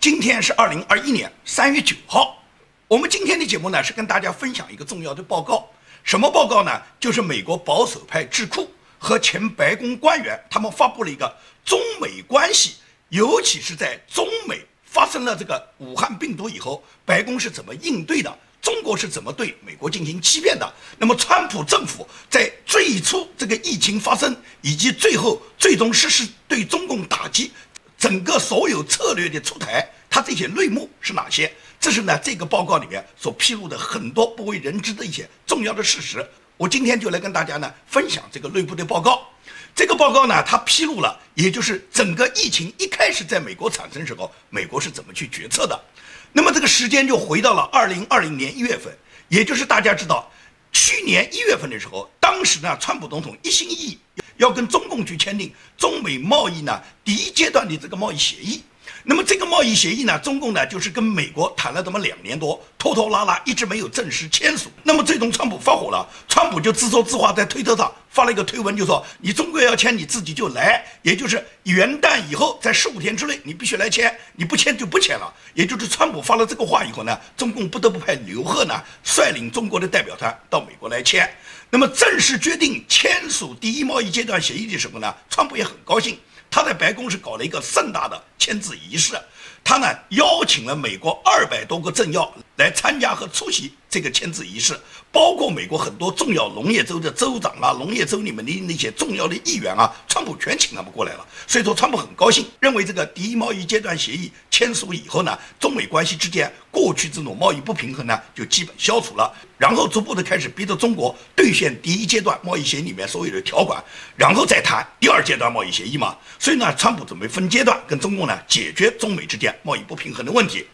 今天是二零二一年三月九号。我们今天的节目呢，是跟大家分享一个重要的报告。什么报告呢？就是美国保守派智库和前白宫官员他们发布了一个中美关系，尤其是在中美发生了这个武汉病毒以后，白宫是怎么应对的？中国是怎么对美国进行欺骗的？那么，川普政府在最初这个疫情发生，以及最后最终实施对中共打击，整个所有策略的出台，它这些内幕是哪些？这是呢这个报告里面所披露的很多不为人知的一些重要的事实。我今天就来跟大家呢分享这个内部的报告。这个报告呢，它披露了，也就是整个疫情一开始在美国产生时候，美国是怎么去决策的。那么这个时间就回到了二零二零年一月份，也就是大家知道，去年一月份的时候，当时呢，川普总统一心一意要跟中共去签订中美贸易呢第一阶段的这个贸易协议。那么这个贸易协议呢，中共呢就是跟美国谈了这么两年多，拖拖拉拉一直没有正式签署。那么最终川普发火了，川普就自说自话在推特上发了一个推文，就说你中国要签你自己就来，也就是元旦以后在十五天之内你必须来签，你不签就不签了。也就是川普发了这个话以后呢，中共不得不派刘鹤呢率领中国的代表团到美国来签。那么正式决定签署第一贸易阶段协议的时候呢，川普也很高兴。他在白宫是搞了一个盛大的签字仪式，他呢邀请了美国二百多个政要来参加和出席这个签字仪式，包括美国很多重要农业州的州长啊，农业州里面的那些重要的议员啊，川普全请他们过来了。所以说，川普很高兴，认为这个第一贸易阶段协议签署以后呢，中美关系之间过去这种贸易不平衡呢就基本消除了，然后逐步的开始逼着中国兑现第一阶段贸易协议里面所有的条款，然后再谈第二阶段贸易协议嘛。所以呢，川普准备分阶段跟中共呢解决中美之间贸易不平衡的问题。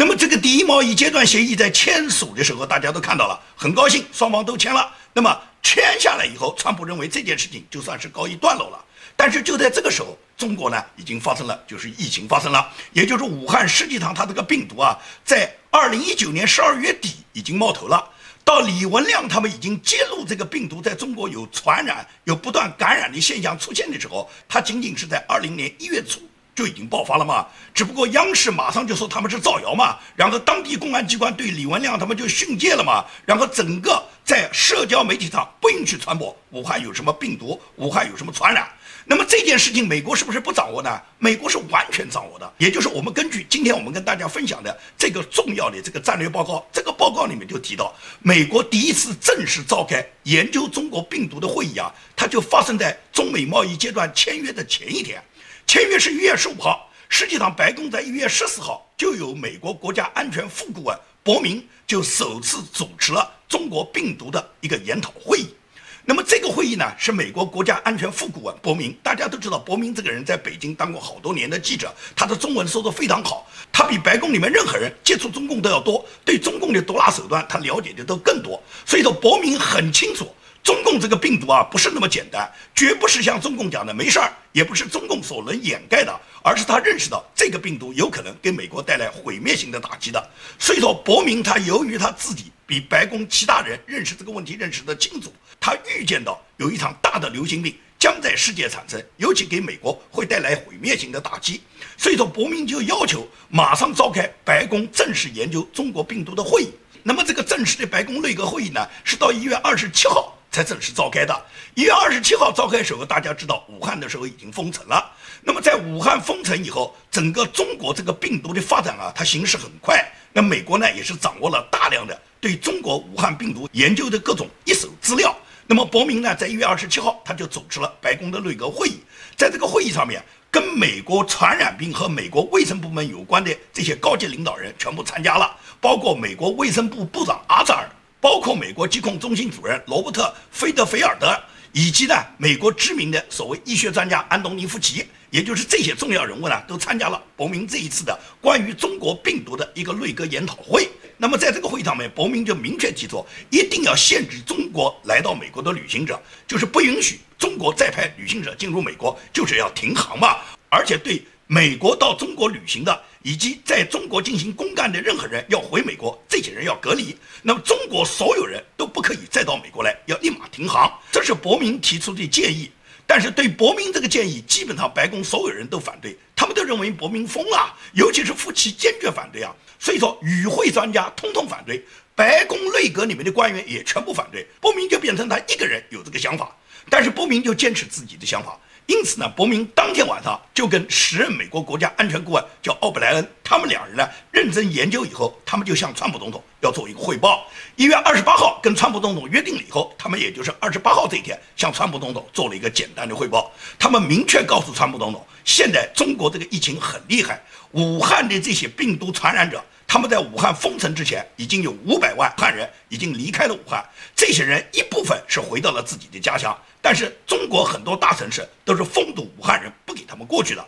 那么这个第一贸易阶段协议在签署的时候，大家都看到了，很高兴，双方都签了。那么签下来以后，川普认为这件事情就算是告一段落了。但是就在这个时候，中国呢已经发生了，就是疫情发生了，也就是武汉实际上它这个病毒啊，在二零一九年十二月底已经冒头了。到李文亮他们已经揭露这个病毒在中国有传染、有不断感染的现象出现的时候，他仅仅是在二零年一月初就已经爆发了嘛。只不过央视马上就说他们是造谣嘛，然后当地公安机关对李文亮他们就训诫了嘛，然后整个在社交媒体上不允许传播武汉有什么病毒，武汉有什么传染。那么这件事情，美国是不是不掌握呢？美国是完全掌握的，也就是我们根据今天我们跟大家分享的这个重要的这个战略报告，这个报告里面就提到，美国第一次正式召开研究中国病毒的会议啊，它就发生在中美贸易阶段签约的前一天，签约是一月十五号，实际上白宫在一月十四号就有美国国家安全副顾问伯明就首次主持了中国病毒的一个研讨会议。那么这个会议呢，是美国国家安全副顾问伯明。大家都知道，伯明这个人在北京当过好多年的记者，他的中文说得非常好，他比白宫里面任何人接触中共都要多，对中共的毒辣手段他了解的都更多。所以说，伯明很清楚。中共这个病毒啊，不是那么简单，绝不是像中共讲的没事儿，也不是中共所能掩盖的，而是他认识到这个病毒有可能给美国带来毁灭性的打击的。所以说，伯明他由于他自己比白宫其他人认识这个问题认识的清楚，他预见到有一场大的流行病将在世界产生，尤其给美国会带来毁灭性的打击。所以说，伯明就要求马上召开白宫正式研究中国病毒的会议。那么这个正式的白宫内阁会议呢，是到一月二十七号。才正式召开的。一月二十七号召开时候，大家知道武汉的时候已经封城了。那么在武汉封城以后，整个中国这个病毒的发展啊，它形势很快。那美国呢，也是掌握了大量的对中国武汉病毒研究的各种一手资料。那么伯明呢，在一月二十七号他就主持了白宫的内阁会议，在这个会议上面，跟美国传染病和美国卫生部门有关的这些高级领导人全部参加了，包括美国卫生部部长阿扎尔。包括美国疾控中心主任罗伯特·菲德菲尔德，以及呢美国知名的所谓医学专家安东尼·福奇，也就是这些重要人物呢，都参加了伯明这一次的关于中国病毒的一个内阁研讨会。那么在这个会上面，伯明就明确提出，一定要限制中国来到美国的旅行者，就是不允许中国再派旅行者进入美国，就是要停航嘛，而且对。美国到中国旅行的，以及在中国进行公干的任何人要回美国，这些人要隔离。那么中国所有人都不可以再到美国来，要立马停航。这是伯明提出的建议。但是对伯明这个建议，基本上白宫所有人都反对，他们都认为伯明疯了，尤其是夫妻坚决反对啊。所以说，与会专家通通反对，白宫内阁里面的官员也全部反对，伯明就变成他一个人有这个想法，但是伯明就坚持自己的想法。因此呢，伯明当天晚上就跟时任美国国家安全顾问叫奥布莱恩，他们两人呢认真研究以后，他们就向川普总统要做一个汇报。一月二十八号跟川普总统约定了以后，他们也就是二十八号这一天向川普总统做了一个简单的汇报。他们明确告诉川普总统，现在中国这个疫情很厉害，武汉的这些病毒传染者。他们在武汉封城之前，已经有五百万汉人已经离开了武汉。这些人一部分是回到了自己的家乡，但是中国很多大城市都是封堵武汉人，不给他们过去的。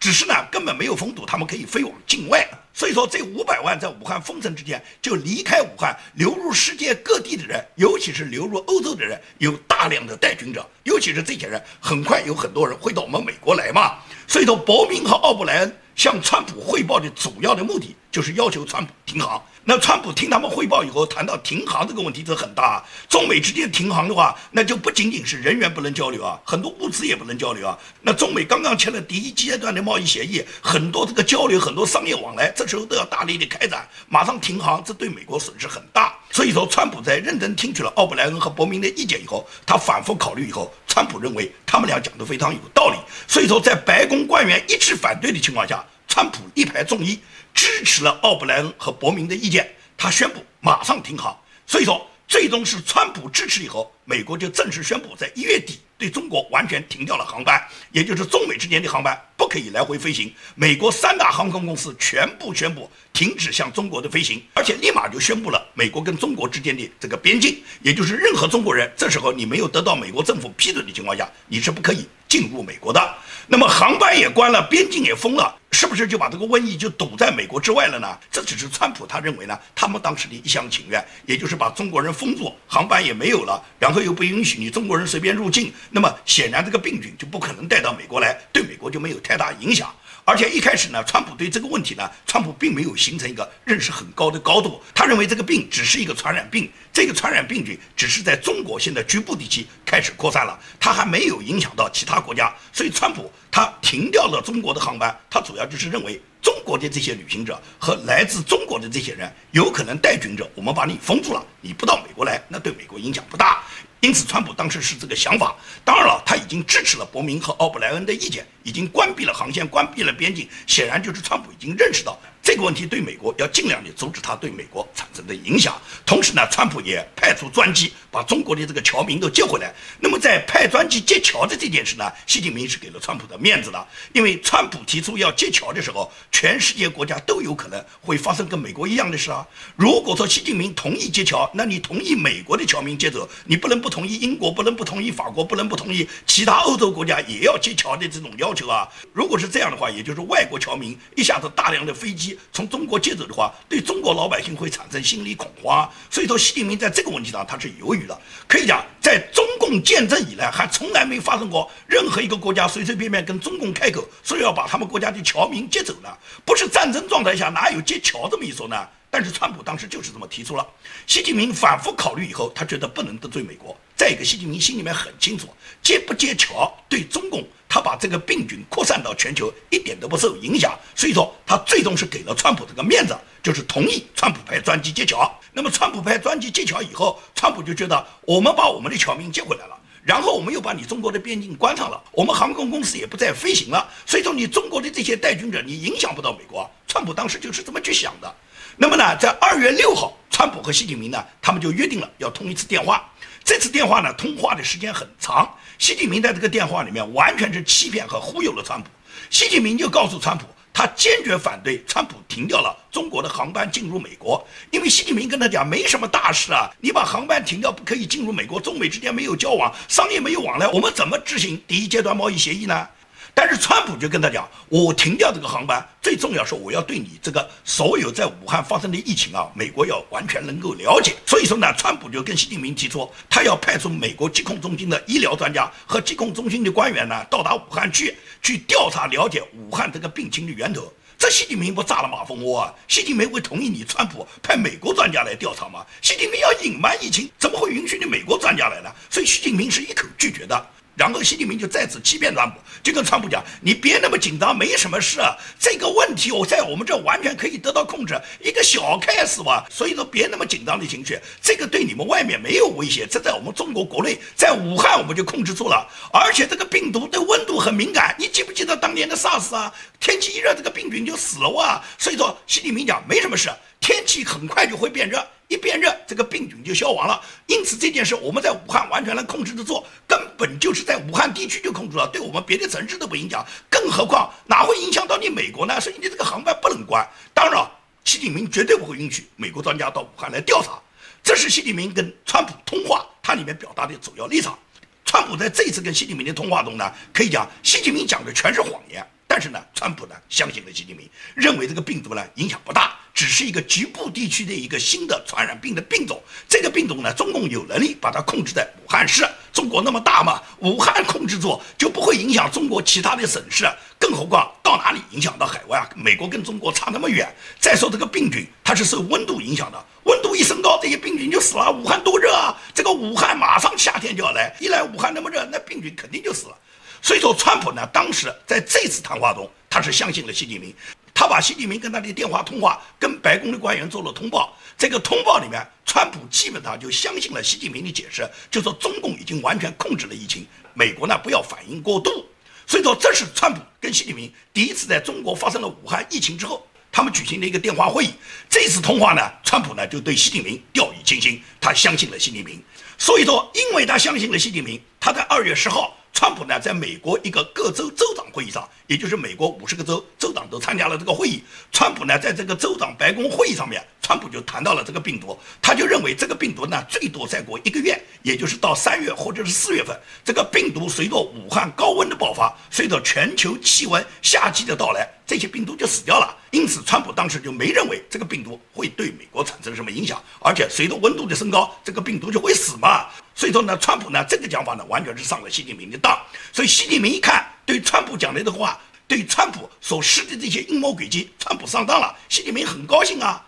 只是呢，根本没有封堵，他们可以飞往境外。所以说，这五百万在武汉封城之前就离开武汉，流入世界各地的人，尤其是流入欧洲的人，有大量的带菌者。尤其是这些人，很快有很多人会到我们美国来嘛。所以说，伯明和奥布莱恩。向川普汇报的主要的目的就是要求川普停航。那川普听他们汇报以后，谈到停航这个问题，这很大。啊中美之间停航的话，那就不仅仅是人员不能交流啊，很多物资也不能交流啊。那中美刚刚签了第一阶段的贸易协议，很多这个交流、很多商业往来，这时候都要大力的开展。马上停航，这对美国损失很大。所以说，川普在认真听取了奥布莱恩和伯明的意见以后，他反复考虑以后，川普认为他们俩讲的非常有道理。所以说，在白宫官员一致反对的情况下，川普一排众议支持了奥布莱恩和伯明的意见，他宣布马上停航。所以说，最终是川普支持以后，美国就正式宣布在一月底对中国完全停掉了航班，也就是中美之间的航班不可以来回飞行。美国三大航空公司全部宣布停止向中国的飞行，而且立马就宣布了美国跟中国之间的这个边境，也就是任何中国人这时候你没有得到美国政府批准的情况下，你是不可以进入美国的。那么航班也关了，边境也封了。是不是就把这个瘟疫就堵在美国之外了呢？这只是川普他认为呢，他们当时的一厢情愿，也就是把中国人封住，航班也没有了，然后又不允许你中国人随便入境，那么显然这个病菌就不可能带到美国来，对美国就没有太大影响。而且一开始呢，川普对这个问题呢，川普并没有形成一个认识很高的高度。他认为这个病只是一个传染病，这个传染病菌只是在中国现在局部地区开始扩散了，它还没有影响到其他国家。所以川普他停掉了中国的航班，他主要就是认为中国的这些旅行者和来自中国的这些人有可能带菌者，我们把你封住了，你不到美国来，那对美国影响不大。因此，川普当时是这个想法。当然了，他已经支持了伯明和奥布莱恩的意见，已经关闭了航线，关闭了边境。显然，就是川普已经认识到。这个问题对美国要尽量的阻止它对美国产生的影响，同时呢，川普也派出专机把中国的这个侨民都接回来。那么在派专机接侨的这件事呢，习近平是给了川普的面子的，因为川普提出要接侨的时候，全世界国家都有可能会发生跟美国一样的事啊。如果说习近平同意接侨，那你同意美国的侨民接走，你不能不同意英国，不能不同意法国，不能不同意其他欧洲国家也要接侨的这种要求啊。如果是这样的话，也就是外国侨民一下子大量的飞机。从中国接走的话，对中国老百姓会产生心理恐慌，所以说习近平在这个问题上他是犹豫的。可以讲，在中共建政以来，还从来没发生过任何一个国家随随便便跟中共开口说要把他们国家的侨民接走呢？不是战争状态下哪有接侨这么一说呢？但是川普当时就是这么提出了。习近平反复考虑以后，他觉得不能得罪美国。再一个，习近平心里面很清楚，接不接侨对中共。他把这个病菌扩散到全球一点都不受影响，所以说他最终是给了川普这个面子，就是同意川普派专机接侨。那么川普派专机接侨以后，川普就觉得我们把我们的侨民接回来了，然后我们又把你中国的边境关上了，我们航空公司也不再飞行了，所以说你中国的这些带军者你影响不到美国。川普当时就是这么去想的。那么呢，在二月六号，川普和习近平呢，他们就约定了要通一次电话。这次电话呢，通话的时间很长。习近平在这个电话里面完全是欺骗和忽悠了川普。习近平就告诉川普，他坚决反对川普停掉了中国的航班进入美国，因为习近平跟他讲，没什么大事啊，你把航班停掉，不可以进入美国，中美之间没有交往，商业没有往来，我们怎么执行第一阶段贸易协议呢？但是川普就跟他讲，我停掉这个航班，最重要是我要对你这个所有在武汉发生的疫情啊，美国要完全能够了解。所以说呢，川普就跟习近平提出，他要派出美国疾控中心的医疗专家和疾控中心的官员呢，到达武汉去，去调查了解武汉这个病情的源头。这习近平不炸了马蜂窝啊？习近平会同意你川普派美国专家来调查吗？习近平要隐瞒疫情，怎么会允许你美国专家来呢？所以习近平是一口拒绝的。然后习近平就再次欺骗川普，就跟川普讲：“你别那么紧张，没什么事，这个问题我在我们这完全可以得到控制，一个小开始吧。所以说别那么紧张的情绪，这个对你们外面没有威胁，这在我们中国国内，在武汉我们就控制住了。而且这个病毒对温度很敏感，你记不记得当年的 SARS 啊？天气一热，这个病菌就死了哇。所以说习近平讲没什么事，天气很快就会变热。”一变热，这个病菌就消亡了。因此这件事我们在武汉完全能控制得住，根本就是在武汉地区就控制了，对我们别的城市都不影响。更何况哪会影响到你美国呢？所以你这个航班不能关。当然，习近平绝对不会允许美国专家到武汉来调查。这是习近平跟川普通话，他里面表达的主要立场。川普在这次跟习近平的通话中呢，可以讲习近平讲的全是谎言。但是呢，川普呢相信了习近平，认为这个病毒呢影响不大，只是一个局部地区的一个新的传染病的病种。这个病毒呢，中共有能力把它控制在武汉市。中国那么大嘛，武汉控制住就不会影响中国其他的省市。更何况到哪里影响到海外啊？美国跟中国差那么远。再说这个病菌，它是受温度影响的，温度一升高，这些病菌就死了。武汉多热啊！这个武汉马上夏天就要来，一来武汉那么热，那病菌肯定就死了。所以说，川普呢，当时在这次谈话中，他是相信了习近平，他把习近平跟他的电话通话，跟白宫的官员做了通报。这个通报里面，川普基本上就相信了习近平的解释，就说中共已经完全控制了疫情，美国呢不要反应过度。所以说，这是川普跟习近平第一次在中国发生了武汉疫情之后，他们举行的一个电话会议。这次通话呢，川普呢就对习近平掉以轻心，他相信了习近平。所以说，因为他相信了习近平，他在二月十号。川普呢，在美国一个各州州长会议上，也就是美国五十个州州长都参加了这个会议。川普呢，在这个州长白宫会议上面，川普就谈到了这个病毒，他就认为这个病毒呢，最多再过一个月，也就是到三月或者是四月份，这个病毒随着武汉高温的爆发，随着全球气温夏季的到来，这些病毒就死掉了。因此，川普当时就没认为这个病毒会对美国产生什么影响，而且随着温度的升高，这个病毒就会死嘛。所以说呢，川普呢这个讲法呢，完全是上了习近平的当。所以习近平一看，对川普讲的这话，对川普所施的这些阴谋诡计，川普上当了，习近平很高兴啊。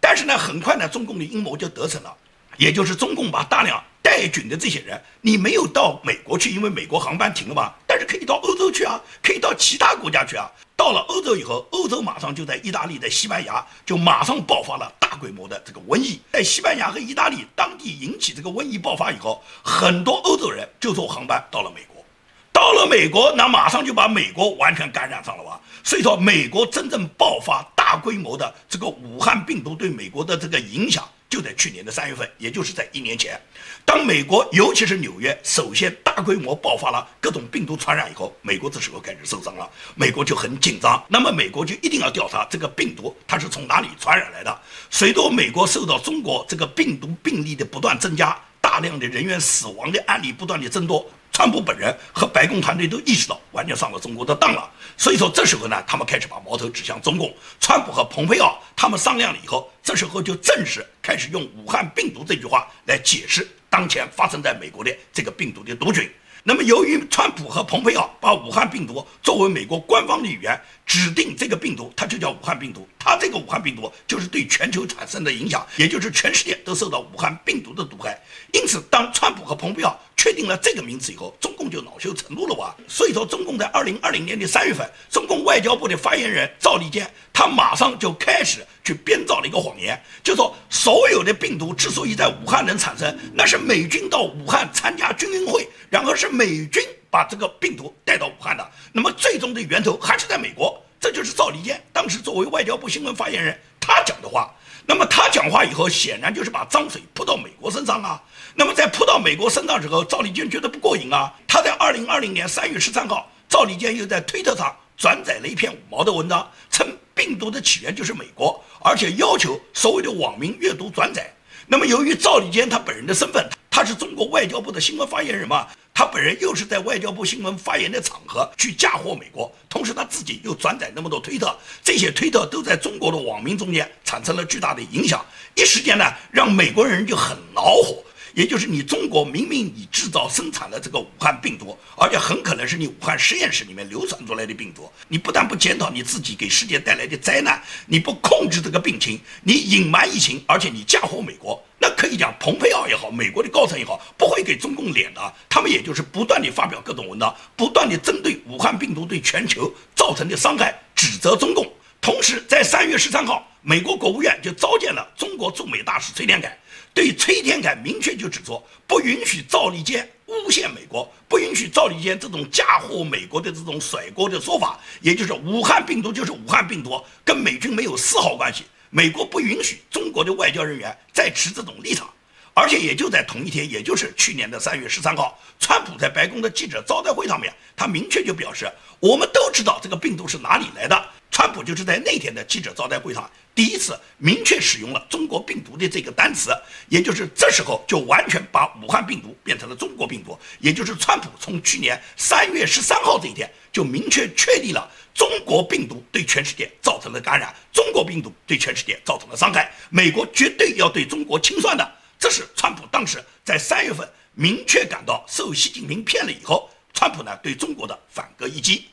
但是呢，很快呢，中共的阴谋就得逞了，也就是中共把大量带菌的这些人，你没有到美国去，因为美国航班停了嘛，但是可以到欧洲去啊，可以到其他国家去啊。到了欧洲以后，欧洲马上就在意大利、在西班牙就马上爆发了大规模的这个瘟疫。在西班牙和意大利当地引起这个瘟疫爆发以后，很多欧洲人就坐航班到了美国。到了美国，那马上就把美国完全感染上了吧？所以说，美国真正爆发大规模的这个武汉病毒对美国的这个影响。就在去年的三月份，也就是在一年前，当美国尤其是纽约首先大规模爆发了各种病毒传染以后，美国这时候开始受伤了，美国就很紧张。那么美国就一定要调查这个病毒它是从哪里传染来的。随着美国受到中国这个病毒病例的不断增加，大量的人员死亡的案例不断的增多。川普本人和白宫团队都意识到完全上了中国的当了，所以说这时候呢，他们开始把矛头指向中共。川普和蓬佩奥他们商量了以后，这时候就正式开始用“武汉病毒”这句话来解释当前发生在美国的这个病毒的毒菌。那么，由于川普和蓬佩奥把武汉病毒作为美国官方的语言，指定这个病毒它就叫武汉病毒，它这个武汉病毒就是对全球产生的影响，也就是全世界都受到武汉病毒的毒害。因此，当川普和蓬佩奥确定了这个名词以后，中共就恼羞成怒了哇！所以说，中共在二零二零年的三月份，中共外交部的发言人赵立坚，他马上就开始去编造了一个谎言，就说所有的病毒之所以在武汉能产生，那是美军到武汉参加军运会，然后是美军把这个病毒带到武汉的。那么最终的源头还是在美国。这就是赵立坚当时作为外交部新闻发言人他讲的话。那么他讲话以后，显然就是把脏水泼到美国身上啊。那么在泼到美国身上之后，赵立坚觉得不过瘾啊。他在二零二零年三月十三号，赵立坚又在推特上转载了一篇五毛的文章，称病毒的起源就是美国，而且要求所有的网民阅读转载。那么由于赵立坚他本人的身份，他是中国外交部的新闻发言人嘛。他本人又是在外交部新闻发言的场合去嫁祸美国，同时他自己又转载那么多推特，这些推特都在中国的网民中间产生了巨大的影响，一时间呢，让美国人就很恼火。也就是你中国明明你制造生产了这个武汉病毒，而且很可能是你武汉实验室里面流传出来的病毒，你不但不检讨你自己给世界带来的灾难，你不控制这个病情，你隐瞒疫情，而且你嫁祸美国，那可以讲，蓬佩奥也好，美国的高层也好，不会给中共脸的，他们也就是不断地发表各种文章，不断地针对武汉病毒对全球造成的伤害指责中共。同时，在三月十三号，美国国务院就召见了中国驻美大使崔天凯，对崔天凯明确就指出，不允许赵立坚诬陷美国，不允许赵立坚这种嫁祸美国的这种甩锅的说法，也就是武汉病毒就是武汉病毒，跟美军没有丝毫关系。美国不允许中国的外交人员再持这种立场。而且也就在同一天，也就是去年的三月十三号，川普在白宫的记者招待会上面，他明确就表示，我们都知道这个病毒是哪里来的。川普就是在那天的记者招待会上第一次明确使用了“中国病毒”的这个单词，也就是这时候就完全把武汉病毒变成了中国病毒。也就是川普从去年三月十三号这一天就明确确立了中国病毒对全世界造成了感染，中国病毒对全世界造成了伤害，美国绝对要对中国清算的。这是川普当时在三月份明确感到受习近平骗了以后，川普呢对中国的反戈一击。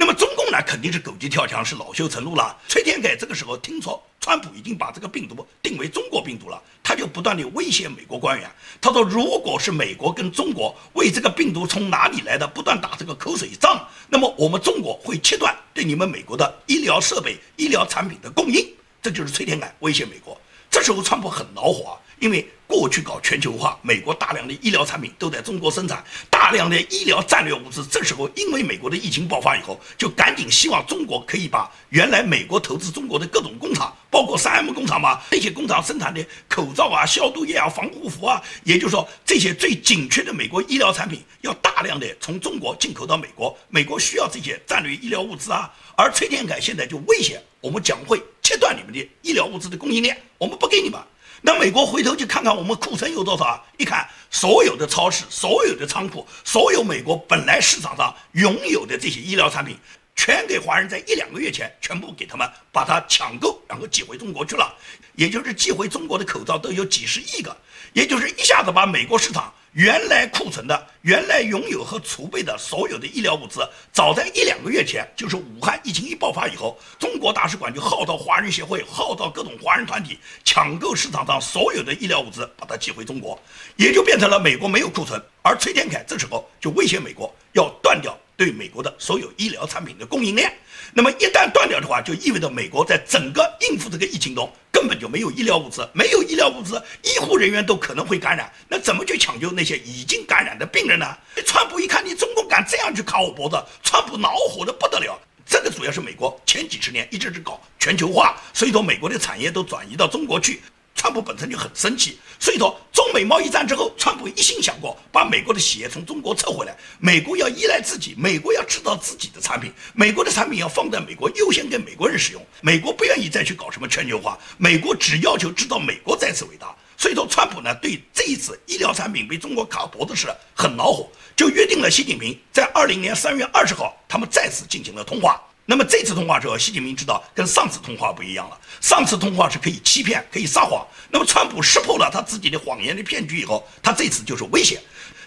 那么中共呢肯定是狗急跳墙，是恼羞成怒了。崔天凯这个时候听说川普已经把这个病毒定为中国病毒了，他就不断的威胁美国官员，他说如果是美国跟中国为这个病毒从哪里来的不断打这个口水仗，那么我们中国会切断对你们美国的医疗设备、医疗产品的供应。这就是崔天凯威胁美国。这时候川普很恼火啊，因为过去搞全球化，美国大量的医疗产品都在中国生产，大量的医疗战略物资。这时候因为美国的疫情爆发以后，就赶紧希望中国可以把原来美国投资中国的各种工厂，包括三 M 工厂嘛，这些工厂生产的口罩啊、消毒液啊、防护服啊，也就是说这些最紧缺的美国医疗产品，要大量的从中国进口到美国。美国需要这些战略医疗物资啊，而崔天凯现在就威胁我们将会切断你们的医疗物资的供应链，我们不给你们。那美国回头去看看我们库存有多少啊？一看所有的超市、所有的仓库、所有美国本来市场上拥有的这些医疗产品，全给华人在一两个月前全部给他们把它抢购，然后寄回中国去了。也就是寄回中国的口罩都有几十亿个，也就是一下子把美国市场。原来库存的、原来拥有和储备的所有的医疗物资，早在一两个月前，就是武汉疫情一爆发以后，中国大使馆就号召华人协会、号召各种华人团体抢购市场上所有的医疗物资，把它寄回中国，也就变成了美国没有库存。而崔天凯这时候就威胁美国要断掉对美国的所有医疗产品的供应链。那么一旦断掉的话，就意味着美国在整个应付这个疫情中。根本就没有医疗物资，没有医疗物资，医护人员都可能会感染，那怎么去抢救那些已经感染的病人呢？川普一看你中共敢这样去卡我脖子，川普恼火的不得了。这个主要是美国前几十年一直是搞全球化，所以说美国的产业都转移到中国去。川普本身就很生气，所以说中美贸易战之后，川普一心想过把美国的企业从中国撤回来。美国要依赖自己，美国要制造自己的产品，美国的产品要放在美国优先给美国人使用。美国不愿意再去搞什么全球化，美国只要求制造美国再次伟大。所以说，川普呢对这一次医疗产品被中国卡脖子事很恼火，就约定了习近平在二零年三月二十号，他们再次进行了通话。那么这次通话之后，习近平知道跟上次通话不一样了。上次通话是可以欺骗、可以撒谎。那么川普识破了他自己的谎言的骗局以后，他这次就是威胁，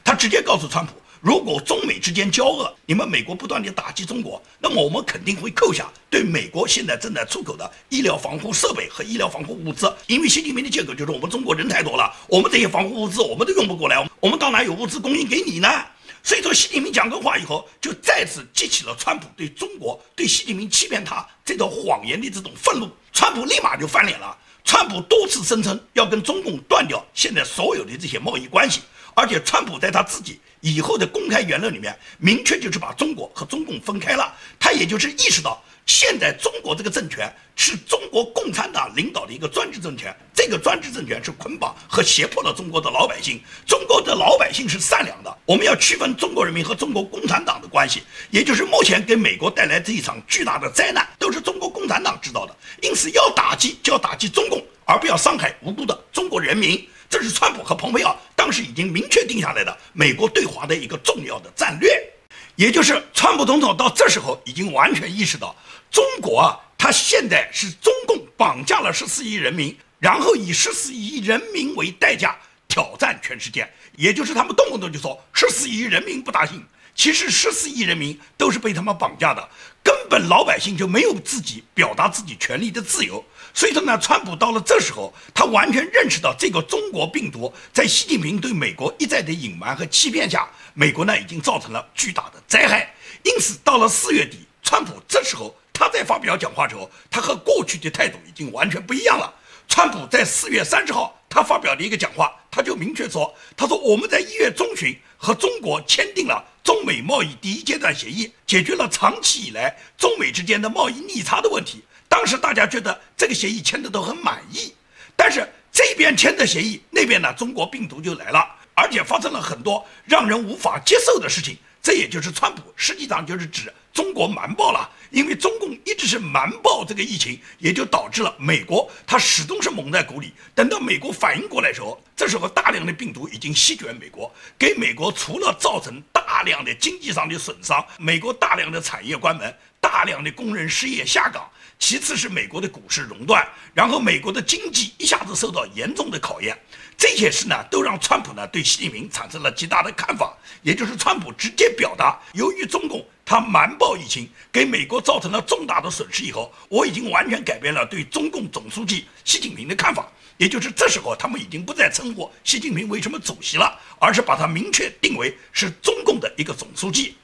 他直接告诉川普，如果中美之间交恶，你们美国不断地打击中国，那么我们肯定会扣下对美国现在正在出口的医疗防护设备和医疗防护物资。因为习近平的借口就是我们中国人太多了，我们这些防护物资我们都用不过来，我们到哪有物资供应给你呢？所以说，习近平讲过话以后，就再次激起了川普对中国、对习近平欺骗他这种谎言的这种愤怒。川普立马就翻脸了。川普多次声称要跟中共断掉现在所有的这些贸易关系，而且川普在他自己以后的公开言论里面，明确就是把中国和中共分开了。他也就是意识到。现在中国这个政权是中国共产党领导的一个专制政权，这个专制政权是捆绑和胁迫了中国的老百姓。中国的老百姓是善良的，我们要区分中国人民和中国共产党的关系，也就是目前给美国带来这一场巨大的灾难，都是中国共产党制造的。因此，要打击就要打击中共，而不要伤害无辜的中国人民。这是川普和蓬佩奥当时已经明确定下来的美国对华的一个重要的战略。也就是川普总统到这时候已经完全意识到，中国啊，他现在是中共绑架了十四亿人民，然后以十四亿人民为代价挑战全世界，也就是他们动不动就说十四亿人民不打信。其实十四亿人民都是被他们绑架的，根本老百姓就没有自己表达自己权利的自由。所以说呢，川普到了这时候，他完全认识到这个中国病毒在习近平对美国一再的隐瞒和欺骗下，美国呢已经造成了巨大的灾害。因此，到了四月底，川普这时候他在发表讲话时候，他和过去的态度已经完全不一样了。川普在四月三十号他发表的一个讲话，他就明确说：“他说我们在一月中旬和中国签订了。”中美贸易第一阶段协议解决了长期以来中美之间的贸易逆差的问题。当时大家觉得这个协议签的都很满意，但是这边签的协议，那边呢，中国病毒就来了，而且发生了很多让人无法接受的事情。这也就是川普，实际上就是指中国瞒报了。因为中共一直是瞒报这个疫情，也就导致了美国它始终是蒙在鼓里。等到美国反应过来的时候，这时候大量的病毒已经席卷美国，给美国除了造成大量的经济上的损伤，美国大量的产业关门，大量的工人失业下岗，其次是美国的股市熔断，然后美国的经济一下子受到严重的考验。这些事呢，都让川普呢对习近平产生了极大的看法，也就是川普直接表达，由于中共。他瞒报疫情，给美国造成了重大的损失以后，我已经完全改变了对中共总书记习近平的看法。也就是这时候，他们已经不再称呼习近平为什么主席了，而是把他明确定为是中共的一个总书记。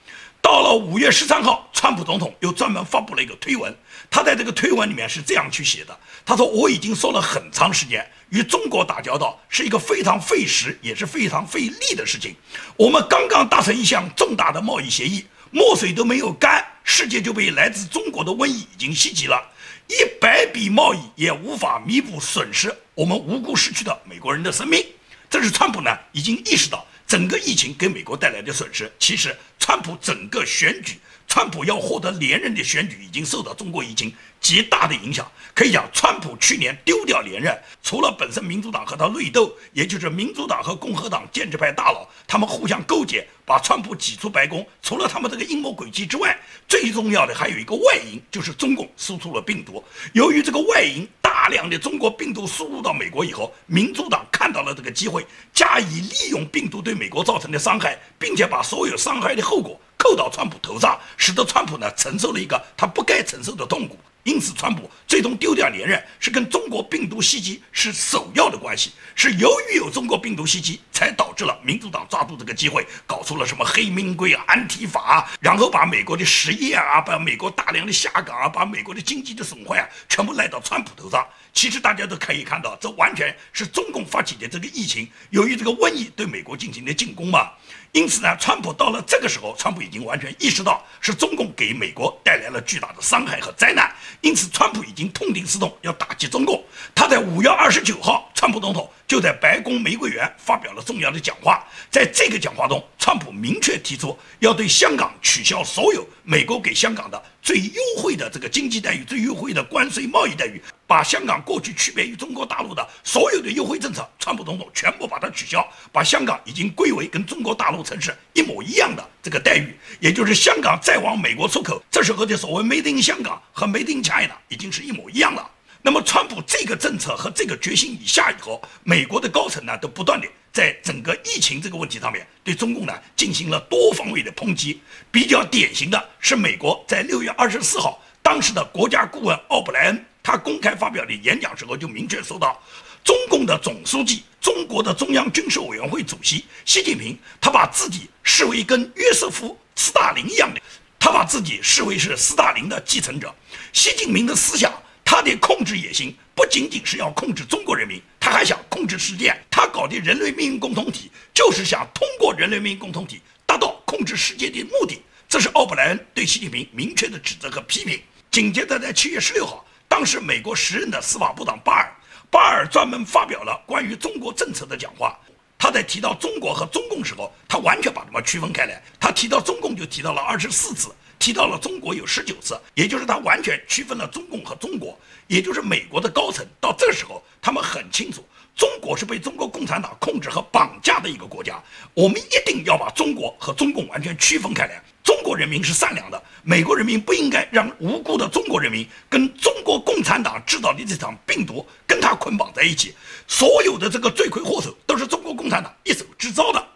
到了五月十三号，川普总统又专门发布了一个推文，他在这个推文里面是这样去写的：他说，我已经说了很长时间，与中国打交道是一个非常费时也是非常费力的事情。我们刚刚达成一项重大的贸易协议。墨水都没有干，世界就被来自中国的瘟疫已经袭击了。一百笔贸易也无法弥补损失，我们无辜失去的美国人的生命。这是川普呢已经意识到整个疫情给美国带来的损失。其实，川普整个选举。川普要获得连任的选举已经受到中国疫情极大的影响。可以讲，川普去年丢掉连任，除了本身民主党和他内斗，也就是民主党和共和党建制派大佬他们互相勾结，把川普挤出白宫。除了他们这个阴谋诡计之外，最重要的还有一个外因，就是中共输出了病毒。由于这个外因大量的中国病毒输入到美国以后，民主党看到了这个机会，加以利用病毒对美国造成的伤害，并且把所有伤害的后果。扣到川普头上，使得川普呢承受了一个他不该承受的痛苦。因此，川普最终丢掉连任，是跟中国病毒袭击是首要的关系。是由于有中国病毒袭击，才导致了民主党抓住这个机会，搞出了什么黑名贵啊、安提法啊，然后把美国的实业啊、把美国大量的下岗啊、把美国的经济的损坏啊，全部赖到川普头上。其实大家都可以看到，这完全是中共发起的这个疫情，由于这个瘟疫对美国进行的进攻嘛。因此呢，川普到了这个时候，川普已经完全意识到是中共给美国带来了巨大的伤害和灾难。因此，川普已经痛定思痛，要打击中共。他在五月二十九号，川普总统就在白宫玫瑰园发表了重要的讲话。在这个讲话中，川普明确提出要对香港取消所有美国给香港的最优惠的这个经济待遇、最优惠的关税贸易待遇。把香港过去区别于中国大陆的所有的优惠政策，川普总统全部把它取消，把香港已经归为跟中国大陆城市一模一样的这个待遇，也就是香港再往美国出口，这时候的所谓 “Made in 香港”和 “Made in China” 已经是一模一样了。那么，川普这个政策和这个决心以下以后，美国的高层呢都不断的在整个疫情这个问题上面对中共呢进行了多方位的抨击。比较典型的是，美国在六月二十四号，当时的国家顾问奥布莱恩。他公开发表的演讲时候就明确说到，中共的总书记、中国的中央军事委员会主席习近平，他把自己视为跟约瑟夫·斯大林一样的，他把自己视为是斯大林的继承者。习近平的思想，他的控制野心不仅仅是要控制中国人民，他还想控制世界。他搞的人类命运共同体，就是想通过人类命运共同体达到控制世界的目的。这是奥布莱恩对习近平明确的指责和批评。紧接着，在七月十六号。当时，美国时任的司法部长巴尔，巴尔专门发表了关于中国政策的讲话。他在提到中国和中共时候，他完全把他们区分开来。他提到中共就提到了二十四次，提到了中国有十九次，也就是他完全区分了中共和中国。也就是美国的高层到这时候，他们很清楚，中国是被中国共产党控制和绑架的一个国家。我们一定要把中国和中共完全区分开来。中国人民是善良的，美国人民不应该让无辜的中国人民跟中国共产党制造的这场病毒跟他捆绑在一起，所有的这个罪魁祸首都是中国共产党一手制造的。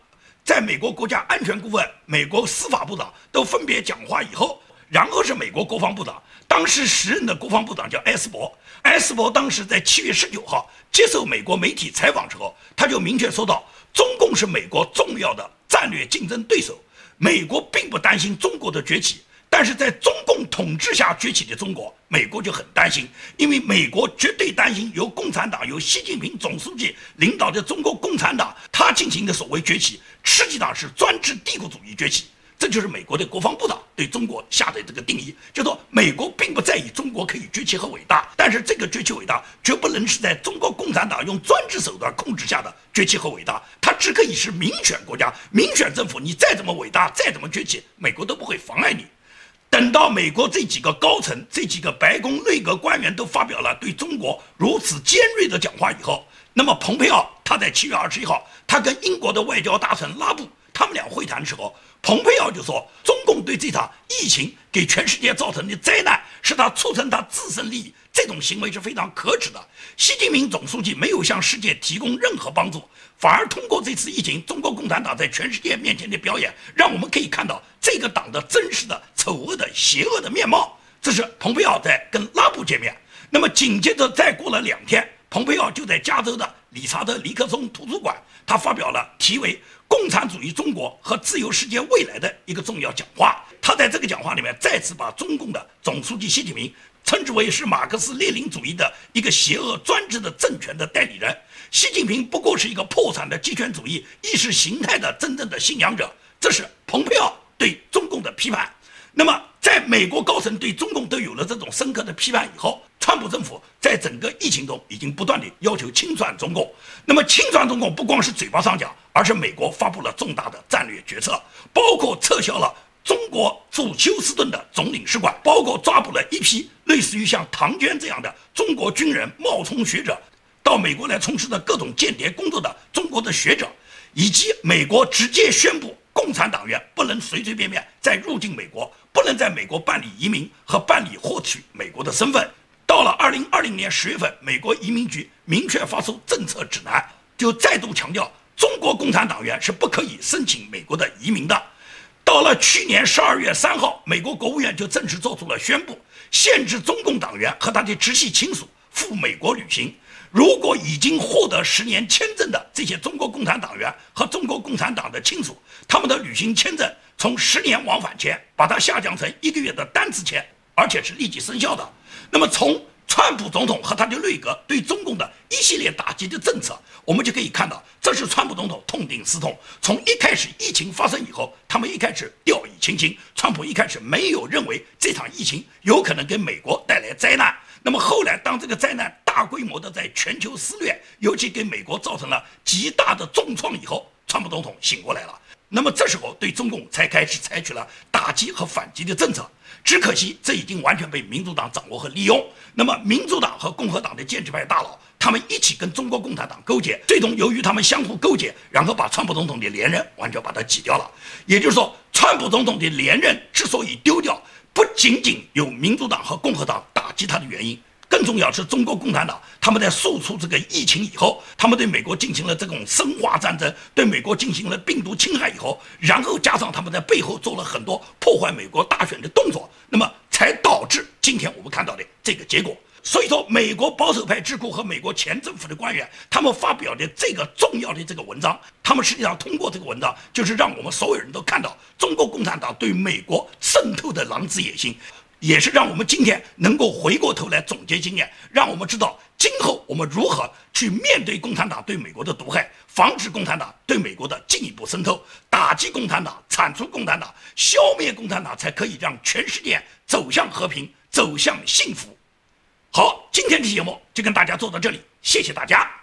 在美国国家安全顾问、美国司法部长都分别讲话以后，然后是美国国防部长，当时时任的国防部长叫埃斯伯。埃斯伯当时在七月十九号接受美国媒体采访时候，他就明确说到，中共是美国重要的战略竞争对手，美国并不担心中国的崛起。但是在中共统治下崛起的中国，美国就很担心，因为美国绝对担心由共产党、由习近平总书记领导的中国共产党，他进行的所谓崛起，实际上是专制帝国主义崛起。这就是美国的国防部长对中国下的这个定义，就说美国并不在意中国可以崛起和伟大，但是这个崛起伟大绝不能是在中国共产党用专制手段控制下的崛起和伟大，它只可以是民选国家、民选政府，你再怎么伟大、再怎么崛起，美国都不会妨碍你。等到美国这几个高层、这几个白宫内阁官员都发表了对中国如此尖锐的讲话以后，那么蓬佩奥他在七月二十一号，他跟英国的外交大臣拉布他们俩会谈的时候，蓬佩奥就说，中共对这场疫情给全世界造成的灾难，是他促成他自身利益，这种行为是非常可耻的。习近平总书记没有向世界提供任何帮助。反而通过这次疫情，中国共产党在全世界面前的表演，让我们可以看到这个党的真实的丑恶的邪恶的面貌。这是蓬佩奥在跟拉布见面。那么紧接着再过了两天，蓬佩奥就在加州的理查德尼克松图书馆，他发表了题为《共产主义中国和自由世界未来》的一个重要讲话。他在这个讲话里面再次把中共的总书记习近平称之为是马克思列宁主义的一个邪恶专制的政权的代理人。习近平不过是一个破产的极权主义意识形态的真正的信仰者，这是蓬佩奥对中共的批判。那么，在美国高层对中共都有了这种深刻的批判以后，川普政府在整个疫情中已经不断地要求清算中共。那么，清算中共不光是嘴巴上讲，而是美国发布了重大的战略决策，包括撤销了中国驻休斯顿的总领事馆，包括抓捕了一批类似于像唐娟这样的中国军人冒充学者。到美国来从事的各种间谍工作的中国的学者，以及美国直接宣布共产党员不能随随便便再入境美国，不能在美国办理移民和办理获取美国的身份。到了二零二零年十月份，美国移民局明确发出政策指南，就再度强调中国共产党员是不可以申请美国的移民的。到了去年十二月三号，美国国务院就正式做出了宣布，限制中共党员和他的直系亲属赴美国旅行。如果已经获得十年签证的这些中国共产党员和中国共产党的亲属，他们的旅行签证从十年往返签把它下降成一个月的单次签，而且是立即生效的。那么，从川普总统和他的内阁对中共的一系列打击的政策，我们就可以看到，这是川普总统痛定思痛。从一开始疫情发生以后，他们一开始掉以轻心，川普一开始没有认为这场疫情有可能给美国带来灾难。那么后来，当这个灾难大规模的在全球肆虐，尤其给美国造成了极大的重创以后，川普总统醒过来了。那么这时候，对中共才开始采取了打击和反击的政策。只可惜，这已经完全被民主党掌握和利用。那么，民主党和共和党的建制派大佬，他们一起跟中国共产党勾结，最终由于他们相互勾结，然后把川普总统的连任完全把他挤掉了。也就是说，川普总统的连任之所以丢掉，不仅仅有民主党和共和党打。击他的原因，更重要是中国共产党，他们在诉出这个疫情以后，他们对美国进行了这种生化战争，对美国进行了病毒侵害以后，然后加上他们在背后做了很多破坏美国大选的动作，那么才导致今天我们看到的这个结果。所以说，美国保守派智库和美国前政府的官员，他们发表的这个重要的这个文章，他们实际上通过这个文章，就是让我们所有人都看到中国共产党对美国渗透的狼子野心。也是让我们今天能够回过头来总结经验，让我们知道今后我们如何去面对共产党对美国的毒害，防止共产党对美国的进一步渗透，打击共产党，铲除共产党，消灭共产党，才可以让全世界走向和平，走向幸福。好，今天的节目就跟大家做到这里，谢谢大家。